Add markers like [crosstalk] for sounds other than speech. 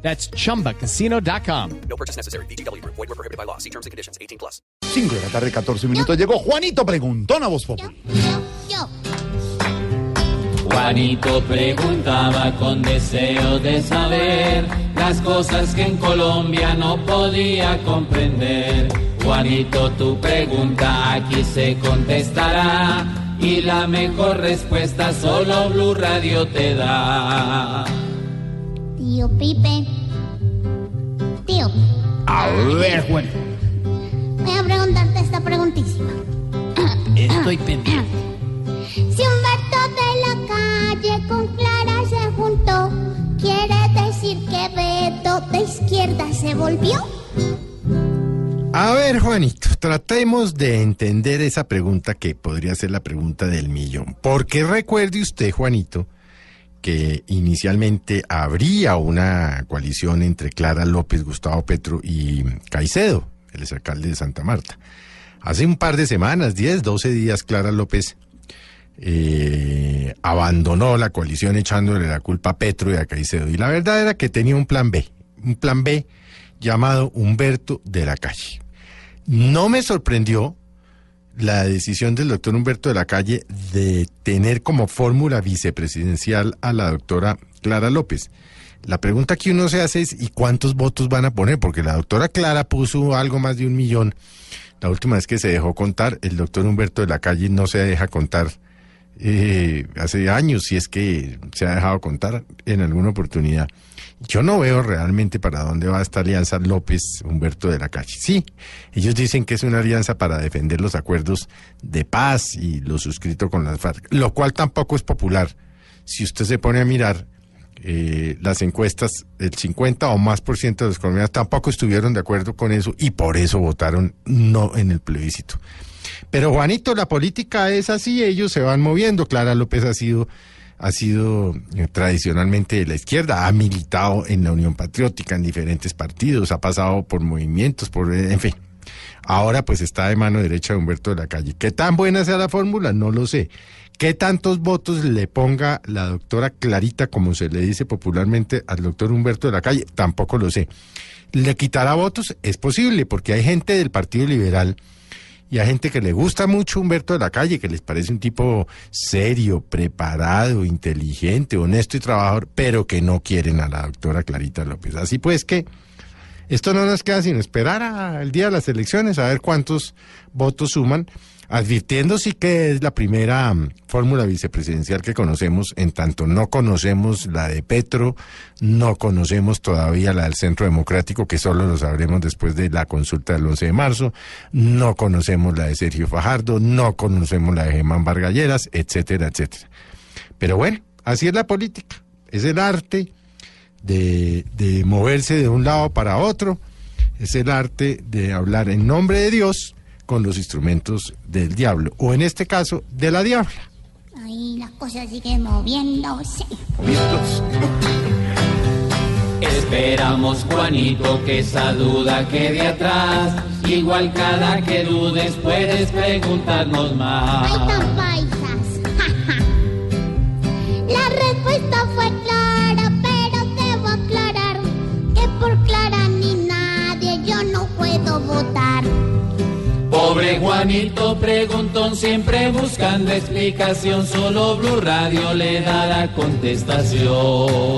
That's chumbacasino.com. No purchase necessary. BGW. Void were prohibited by law. See terms and conditions. 18 plus. 5 de la tarde, 14 minutos. Llegó Juanito Preguntón a Voz Populi. Yo, Juanito preguntaba con deseo de saber las cosas que en Colombia no podía comprender. Juanito, tu pregunta aquí se contestará y la mejor respuesta solo Blue Radio te da. Tío Pipe. Tío, A ver, Juan, voy a preguntarte esta preguntísima. [coughs] estoy pendiente. Si Humberto de la calle con Clara se juntó, ¿quiere decir que Beto de izquierda se volvió? A ver, Juanito, tratemos de entender esa pregunta que podría ser la pregunta del millón. Porque recuerde usted, Juanito, que inicialmente habría una coalición entre Clara López, Gustavo Petro y Caicedo, el exalcalde de Santa Marta. Hace un par de semanas, 10, 12 días, Clara López eh, abandonó la coalición echándole la culpa a Petro y a Caicedo. Y la verdad era que tenía un plan B, un plan B llamado Humberto de la Calle. No me sorprendió la decisión del doctor Humberto de la Calle de tener como fórmula vicepresidencial a la doctora Clara López. La pregunta que uno se hace es ¿y cuántos votos van a poner? Porque la doctora Clara puso algo más de un millón. La última vez que se dejó contar, el doctor Humberto de la Calle no se deja contar eh, hace años, si es que se ha dejado contar en alguna oportunidad. Yo no veo realmente para dónde va esta alianza López-Humberto de la Calle. Sí, ellos dicen que es una alianza para defender los acuerdos de paz y lo suscrito con las FARC, lo cual tampoco es popular. Si usted se pone a mirar eh, las encuestas, el 50 o más por ciento de los colombianos tampoco estuvieron de acuerdo con eso y por eso votaron no en el plebiscito. Pero Juanito, la política es así, ellos se van moviendo. Clara López ha sido, ha sido eh, tradicionalmente de la izquierda, ha militado en la Unión Patriótica, en diferentes partidos, ha pasado por movimientos, por, eh, en fin. Ahora pues está de mano derecha de Humberto de la Calle. ¿Qué tan buena sea la fórmula? No lo sé. ¿Qué tantos votos le ponga la doctora Clarita, como se le dice popularmente, al doctor Humberto de la Calle? Tampoco lo sé. ¿Le quitará votos? Es posible, porque hay gente del Partido Liberal y hay gente que le gusta mucho Humberto de la Calle, que les parece un tipo serio, preparado, inteligente, honesto y trabajador, pero que no quieren a la doctora Clarita López. Así pues que esto no nos queda sino esperar al día de las elecciones, a ver cuántos votos suman, advirtiendo sí que es la primera mm, fórmula vicepresidencial que conocemos, en tanto no conocemos la de Petro, no conocemos todavía la del Centro Democrático, que solo lo sabremos después de la consulta del 11 de marzo, no conocemos la de Sergio Fajardo, no conocemos la de Germán Vargalleras, etcétera, etcétera. Pero bueno, así es la política, es el arte de, de moverse de un lado para otro, es el arte de hablar en nombre de Dios con los instrumentos del diablo, o en este caso, de la diabla. Ahí las cosas siguen moviéndose. Esperamos, Juanito, que esa duda quede atrás. Igual cada que dudes puedes preguntarnos Ay, más. tan paisas. ja, [laughs] ja. La respuesta fue Pobre Juanito preguntón, siempre buscando explicación, solo Blue Radio le da la contestación.